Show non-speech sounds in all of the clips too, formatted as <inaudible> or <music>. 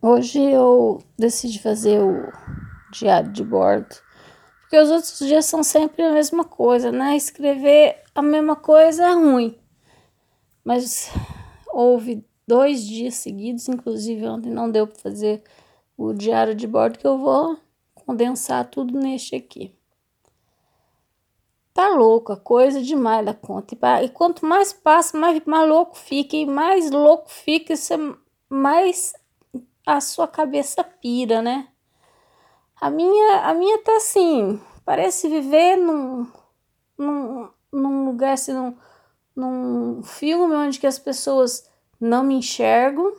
Hoje eu decidi fazer o diário de bordo, porque os outros dias são sempre a mesma coisa, né? Escrever a mesma coisa é ruim. Mas houve dois dias seguidos, inclusive ontem não deu para fazer o diário de bordo, que eu vou condensar tudo neste aqui. Tá louco, a coisa demais da conta. E quanto mais passa, mais, mais louco fica. E mais louco fica, você mais a sua cabeça pira, né? A minha, a minha tá assim, parece viver num, num, num lugar assim, num, num filme onde que as pessoas não me enxergam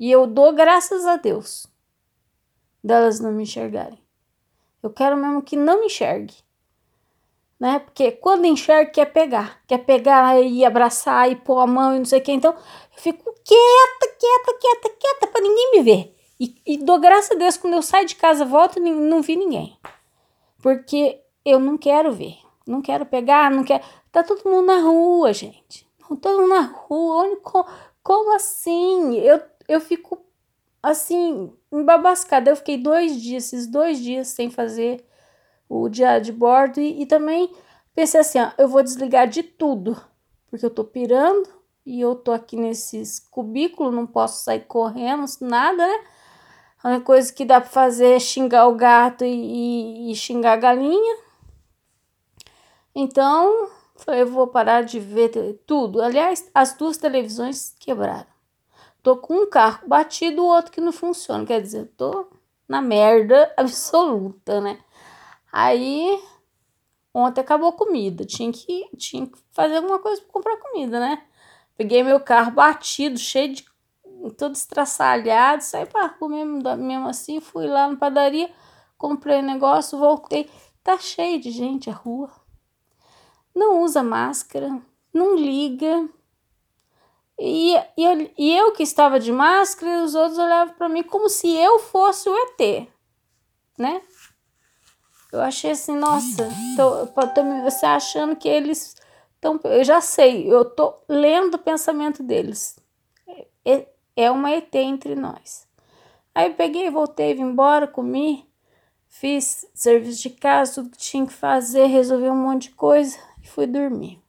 e eu dou graças a Deus delas não me enxergarem. Eu quero mesmo que não me enxergue. Né? Porque quando enxerga, quer pegar. Quer pegar e abraçar e pôr a mão e não sei o que. Então, eu fico quieta, quieta, quieta, quieta, para ninguém me ver. E, e dou graças a Deus quando eu saio de casa, volto e não vi ninguém. Porque eu não quero ver. Não quero pegar, não quero. Tá todo mundo na rua, gente. Todo mundo na rua. Como, como assim? Eu, eu fico assim, embabascada. Eu fiquei dois dias, esses dois dias sem fazer o diário de bordo e, e também pensei assim: ó, eu vou desligar de tudo, porque eu tô pirando e eu tô aqui nesses cubículos, não posso sair correndo, nada, né? A única coisa que dá para fazer é xingar o gato e, e, e xingar a galinha. Então, eu vou parar de ver tudo. Aliás, as duas televisões quebraram. Tô com um carro batido, o outro que não funciona. Quer dizer, tô na merda <laughs> absoluta, né? Aí, ontem acabou comida. Tinha que, tinha que fazer alguma coisa para comprar comida, né? Peguei meu carro batido, cheio de. todo estraçalhado, saí para comer mesmo assim. Fui lá na padaria, comprei negócio, voltei. Tá cheio de gente a rua. Não usa máscara, não liga. E, e, eu, e eu que estava de máscara, os outros olhavam para mim como se eu fosse o ET, né? Eu achei assim, nossa, tô, tô você achando que eles então, eu já sei, eu tô lendo o pensamento deles. É, é uma ET entre nós. Aí peguei, voltei, vim embora, comi, fiz serviço de casa, tudo que tinha que fazer, resolvi um monte de coisa e fui dormir.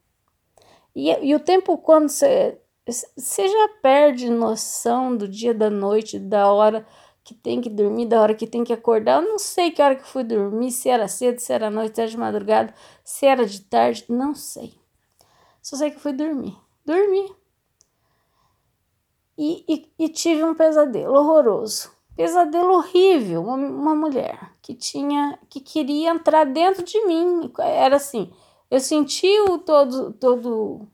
E, e o tempo quando você, você já perde noção do dia, da noite, da hora que tem que dormir, da hora que tem que acordar. Eu não sei que hora que fui dormir, se era cedo, se era noite, se era de madrugada, se era de tarde, não sei. Só sei que fui dormir. Dormi. E, e, e tive um pesadelo horroroso. Pesadelo horrível. Uma, uma mulher que tinha, que queria entrar dentro de mim. Era assim, eu senti o todo, todo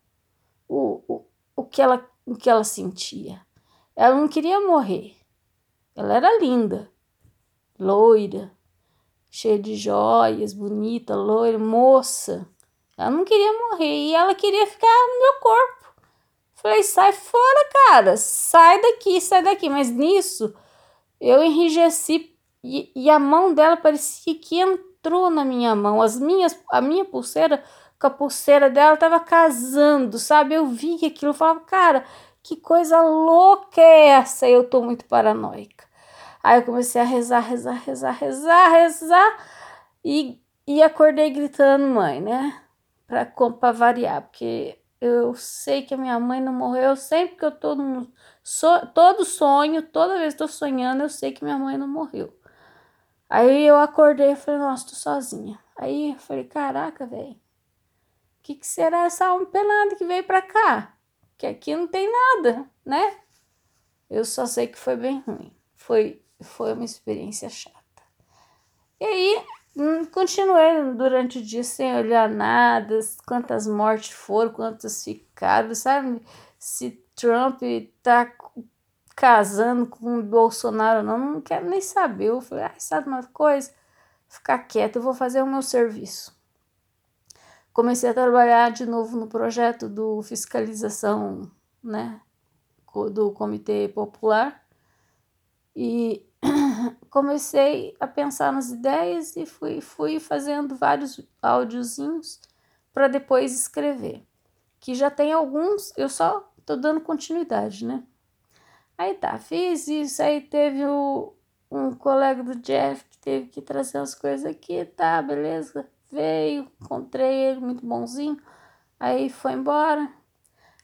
o, o, o, que ela, o que ela sentia. Ela não queria morrer. Ela era linda, loira, cheia de joias, bonita, loira, moça. Ela não queria morrer e ela queria ficar no meu corpo. Falei, sai fora, cara, sai daqui, sai daqui. Mas nisso eu enrijeci e, e a mão dela parecia que entrou na minha mão. As minhas, a minha pulseira com a pulseira dela tava casando, sabe? Eu vi aquilo, eu falava, cara, que coisa louca é essa? Eu tô muito paranoica. Aí eu comecei a rezar, rezar, rezar, rezar, rezar e, e acordei gritando, mãe, né? Para variar, porque eu sei que a minha mãe não morreu, sempre que eu tô no so, todo sonho, toda vez que tô sonhando, eu sei que minha mãe não morreu. Aí eu acordei e falei, nossa, tô sozinha. Aí eu falei, caraca, velho, o que, que será essa alma pelada que veio pra cá? Que aqui não tem nada, né? Eu só sei que foi bem ruim. Foi, foi uma experiência chata. E aí continuei durante o dia sem olhar nada, quantas mortes foram, quantas ficaram, sabe? Se Trump tá casando com o Bolsonaro não, não quero nem saber. Eu falei, ah, sabe uma coisa? Ficar quieto, eu vou fazer o meu serviço. Comecei a trabalhar de novo no projeto do fiscalização, né, do Comitê Popular. E comecei a pensar nas ideias e fui, fui fazendo vários áudiozinhos para depois escrever. Que já tem alguns, eu só tô dando continuidade, né? Aí tá, fiz isso, aí teve o, um colega do Jeff que teve que trazer as coisas aqui, tá, beleza, veio, encontrei ele, muito bonzinho, aí foi embora.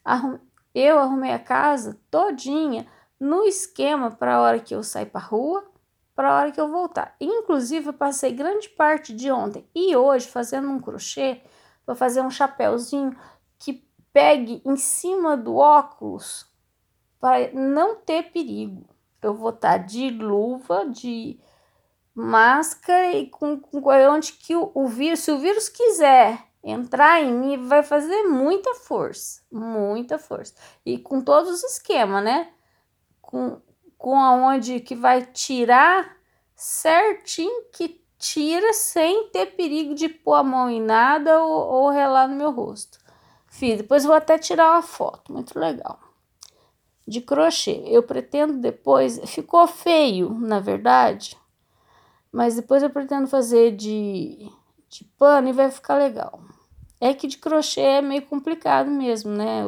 Arrum, eu arrumei a casa todinha no esquema para a hora que eu sair para rua, para a hora que eu voltar. Inclusive, eu passei grande parte de ontem e hoje fazendo um crochê para fazer um chapéuzinho que pegue em cima do óculos para não ter perigo. Eu vou estar tá de luva, de máscara e com, com onde que o, o vírus, se o vírus quiser entrar em mim, vai fazer muita força, muita força. E com todos os esquemas, né? Com, com aonde que vai tirar certinho que tira sem ter perigo de pôr a mão em nada ou, ou relar no meu rosto. Fiz, depois vou até tirar uma foto, muito legal. De crochê. Eu pretendo depois, ficou feio, na verdade, mas depois eu pretendo fazer de, de pano e vai ficar legal. É que de crochê é meio complicado mesmo, né?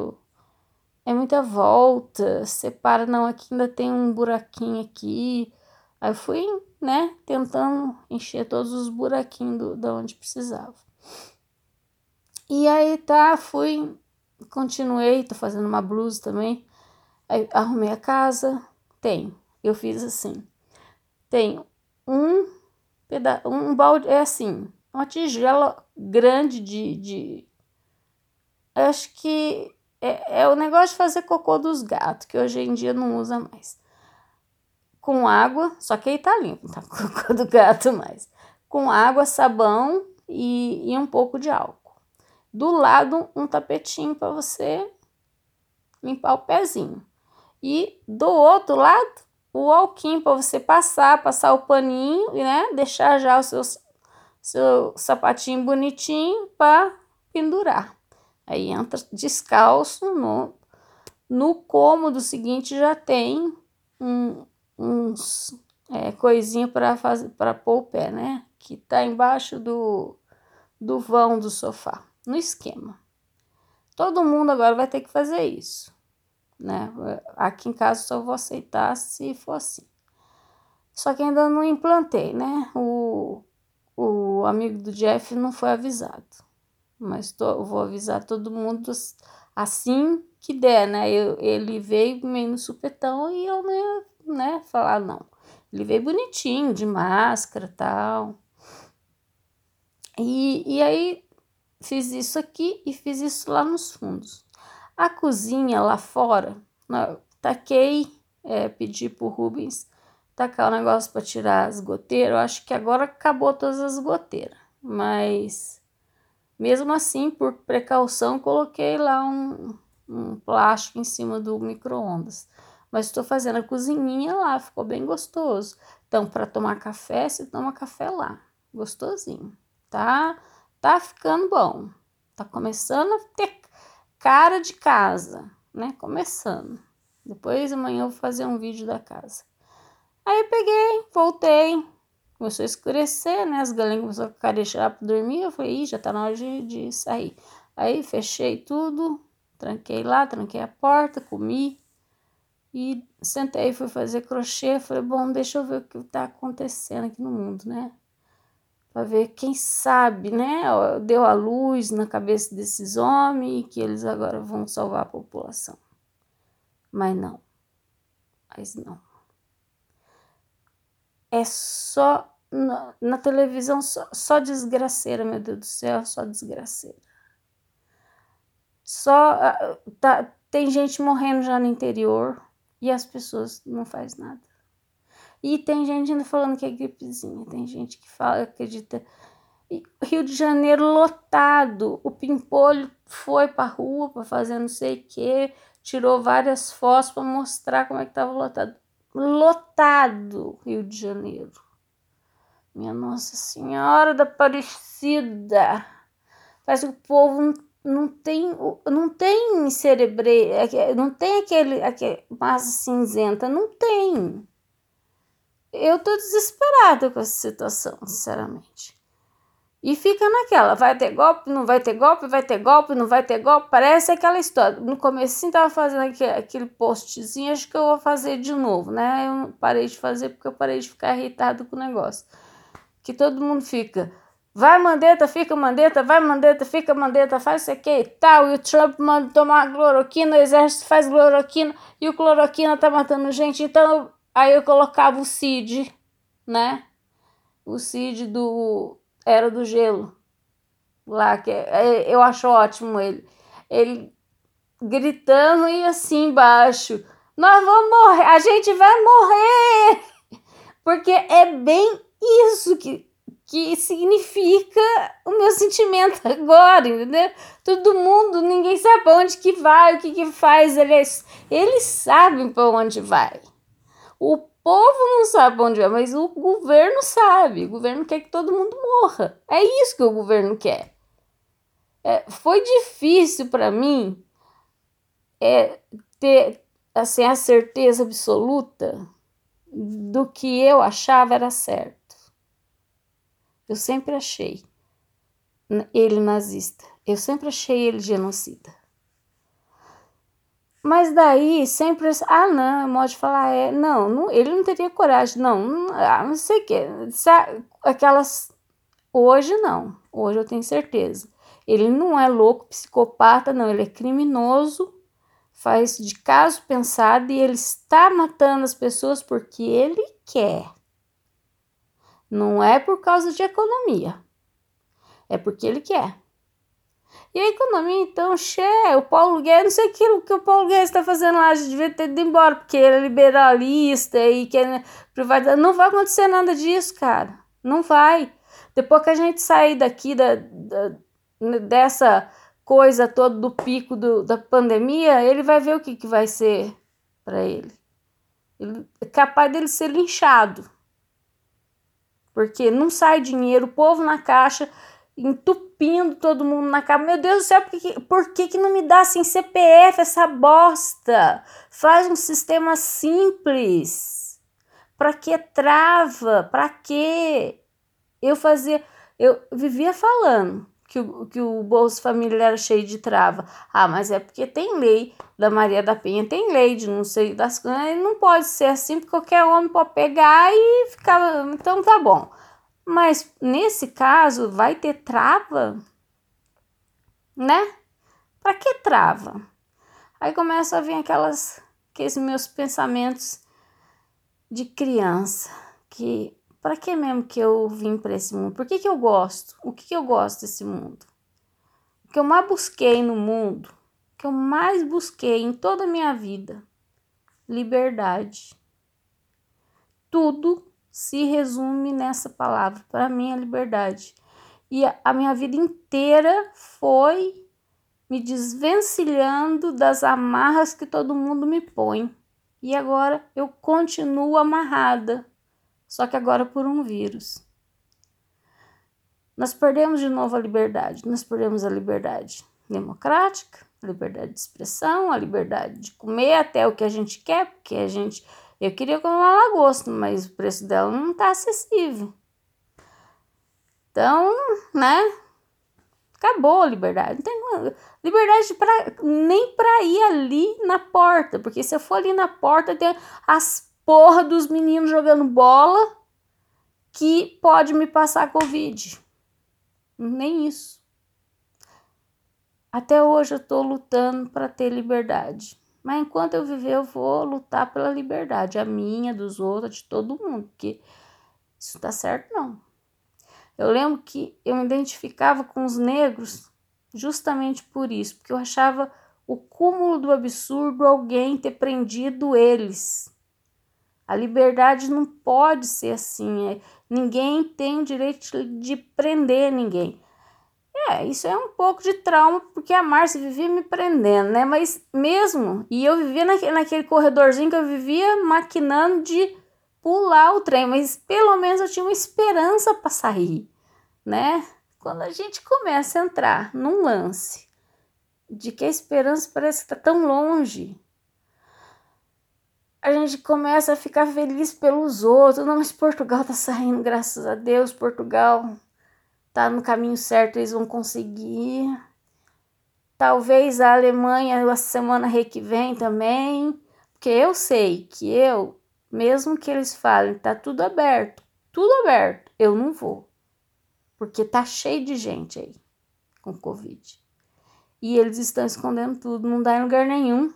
É muita volta, separa, não, aqui ainda tem um buraquinho aqui. Aí eu fui, né, tentando encher todos os buraquinhos do, da onde precisava. E aí tá, fui, continuei, tô fazendo uma blusa também. Aí arrumei a casa, tem, eu fiz assim. Tem um peda um balde, é assim, uma tigela grande de, de acho que é, é o negócio de fazer cocô dos gatos, que hoje em dia não usa mais. Com água, só que aí tá limpo, tá <laughs> cocô do gato mais. Com água, sabão e, e um pouco de álcool. Do lado, um tapetinho para você limpar o pezinho. E do outro lado, o alquim para você passar, passar o paninho, né? Deixar já o seu, seu sapatinho bonitinho para pendurar. Aí entra descalço no, no cômodo seguinte já tem um, uns é, coisinha para fazer para pôr o pé, né? Que tá embaixo do, do vão do sofá, no esquema. Todo mundo agora vai ter que fazer isso, né? Aqui em casa só vou aceitar se for assim. Só que ainda não implantei, né? O, o amigo do Jeff não foi avisado mas tô, vou avisar todo mundo assim que der, né? Eu, ele veio meio no supetão e eu né, né, falar não. Ele veio bonitinho, de máscara tal. E, e aí fiz isso aqui e fiz isso lá nos fundos. A cozinha lá fora, né, taquei, é, pedi pro Rubens tacar o negócio para tirar as goteiras. Eu acho que agora acabou todas as goteiras, mas mesmo assim, por precaução, coloquei lá um, um plástico em cima do micro-ondas. Mas estou fazendo a cozinhinha lá, ficou bem gostoso. Então, para tomar café, se toma café lá. Gostosinho. Tá, tá ficando bom. Tá começando a ter cara de casa, né? Começando. Depois amanhã eu vou fazer um vídeo da casa. Aí peguei, voltei, começou a escurecer, né? As galinhas começaram a carejar para dormir. Eu falei, Ih, já tá na hora de, de sair. Aí fechei tudo, tranquei lá, tranquei a porta, comi e sentei, fui fazer crochê. Falei, bom, deixa eu ver o que tá acontecendo aqui no mundo, né? Para ver quem sabe, né? Deu a luz na cabeça desses homens que eles agora vão salvar a população. Mas não. Mas não é só na, na televisão só, só desgraceira, meu Deus do céu, só desgraceira. Só ah, tá, tem gente morrendo já no interior e as pessoas não faz nada. E tem gente ainda falando que é gripezinha, tem gente que fala, acredita. Rio de Janeiro lotado, o Pimpolho foi pra rua para fazer não sei o que, tirou várias fotos para mostrar como é que tava lotado lotado Rio de Janeiro. Minha Nossa Senhora da Aparecida. Parece que o povo não, tem, não tem cerebre, não tem aquele, aquele massa cinzenta, não tem. Eu tô desesperada com essa situação, sinceramente. E fica naquela, vai ter golpe, não vai ter golpe, vai ter golpe, não vai ter golpe. Parece aquela história. No começo tava fazendo aquele, aquele postzinho, acho que eu vou fazer de novo, né? Eu parei de fazer porque eu parei de ficar irritado com o negócio. Que todo mundo fica, vai mandeta, fica mandeta, vai mandeta, fica mandeta, faz isso aqui e tal. E o Trump manda tomar cloroquina, o exército faz cloroquina e o cloroquina tá matando gente. Então, aí eu colocava o Cid, né? O Cid do era do Gelo. Lá, que é, é, eu acho ótimo ele. Ele gritando e assim embaixo. Nós vamos morrer, a gente vai morrer! <laughs> Porque é bem isso que, que significa o meu sentimento <laughs> agora, entendeu? Todo mundo, ninguém sabe para onde que vai, o que que faz, eles, eles sabem para onde vai. O povo não sabe onde é, mas o governo sabe. O governo quer que todo mundo morra. É isso que o governo quer. É, foi difícil para mim é, ter assim, a certeza absoluta do que eu achava era certo. Eu sempre achei ele nazista. Eu sempre achei ele genocida. Mas daí sempre, ah, não, é modo de falar, é, não, não, ele não teria coragem, não, não, ah, não sei o que, aquelas, hoje não, hoje eu tenho certeza. Ele não é louco, psicopata, não, ele é criminoso, faz de caso pensado e ele está matando as pessoas porque ele quer. Não é por causa de economia, é porque ele quer. E a economia, então, che, o Paulo Guedes, não sei aquilo que o Paulo Guedes está fazendo lá, a gente devia ter ido embora, porque ele é liberalista e quer privatizar. Não vai acontecer nada disso, cara. Não vai. Depois que a gente sair daqui da, da dessa coisa toda do pico do, da pandemia, ele vai ver o que, que vai ser para ele. ele. É capaz dele ser linchado. Porque não sai dinheiro, o povo na caixa entupindo todo mundo na cama. Meu Deus do céu, por que, por que, que não me dá assim CPF essa bosta? Faz um sistema simples. Pra que trava? Pra que? Eu fazia, eu vivia falando que o, que o Bolsa Família era cheio de trava. Ah, mas é porque tem lei da Maria da Penha, tem lei de não sei das coisas, não pode ser assim, porque qualquer homem pode pegar e ficar. Então tá bom. Mas nesse caso, vai ter trava? Né? Para que trava? Aí começa a vir aquelas aqueles meus pensamentos de criança, que para que mesmo que eu vim para esse mundo? Por que, que eu gosto? O que, que eu gosto desse mundo? O que eu mais busquei no mundo, o que eu mais busquei em toda a minha vida, liberdade. Tudo se resume nessa palavra. Para mim, a liberdade. E a minha vida inteira foi me desvencilhando das amarras que todo mundo me põe. E agora eu continuo amarrada, só que agora por um vírus. Nós perdemos de novo a liberdade. Nós perdemos a liberdade democrática, a liberdade de expressão, a liberdade de comer até o que a gente quer, porque a gente eu queria comer uma lagosta, mas o preço dela não tá acessível. Então, né? Acabou a liberdade. Não tem liberdade pra, nem para ir ali na porta, porque se eu for ali na porta tem as porra dos meninos jogando bola que pode me passar covid. Nem isso. Até hoje eu tô lutando para ter liberdade. Mas enquanto eu viver, eu vou lutar pela liberdade, a minha, dos outros, de todo mundo, porque isso tá certo, não. Eu lembro que eu me identificava com os negros justamente por isso, porque eu achava o cúmulo do absurdo alguém ter prendido eles. A liberdade não pode ser assim. É, ninguém tem o direito de prender ninguém. É, isso é um pouco de trauma, porque a Márcia vivia me prendendo, né? Mas mesmo, e eu vivia naquele, naquele corredorzinho que eu vivia maquinando de pular o trem, mas pelo menos eu tinha uma esperança para sair, né? Quando a gente começa a entrar num lance de que a esperança parece que tá tão longe, a gente começa a ficar feliz pelos outros. Não, mas Portugal tá saindo, graças a Deus, Portugal tá no caminho certo, eles vão conseguir. Talvez a Alemanha a semana que vem também, porque eu sei que eu, mesmo que eles falem, tá tudo aberto, tudo aberto, eu não vou. Porque tá cheio de gente aí com Covid. E eles estão escondendo tudo, não dá em lugar nenhum.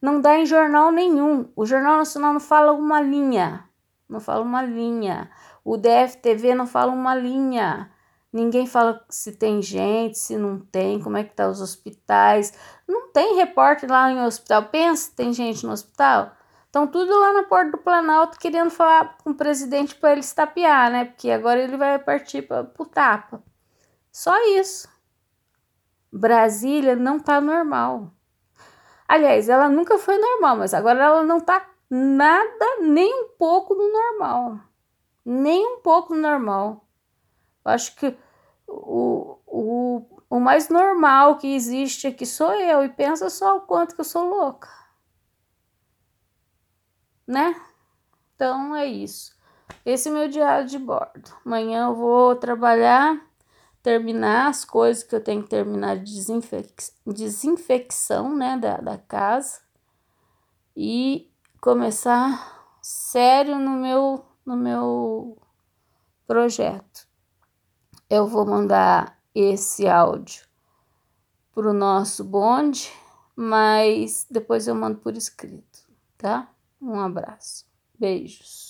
Não dá em jornal nenhum. O Jornal Nacional não fala uma linha. Não fala uma linha. O DFTV não fala uma linha. Ninguém fala se tem gente, se não tem, como é que tá os hospitais. Não tem repórter lá em hospital. Pensa, tem gente no hospital. Estão tudo lá na porta do Planalto querendo falar com o presidente para ele estapear, né? Porque agora ele vai partir para o tapa. Só isso. Brasília não tá normal. Aliás, ela nunca foi normal, mas agora ela não tá nada, nem um pouco no normal nem um pouco normal. Eu acho que o, o, o mais normal que existe aqui sou eu e pensa só o quanto que eu sou louca. Né? Então é isso. Esse é meu diário de bordo. Amanhã eu vou trabalhar, terminar as coisas que eu tenho que terminar de desinfec desinfecção né, da, da casa e começar sério no meu no meu projeto. Eu vou mandar esse áudio para o nosso bonde, mas depois eu mando por escrito, tá? Um abraço, beijos.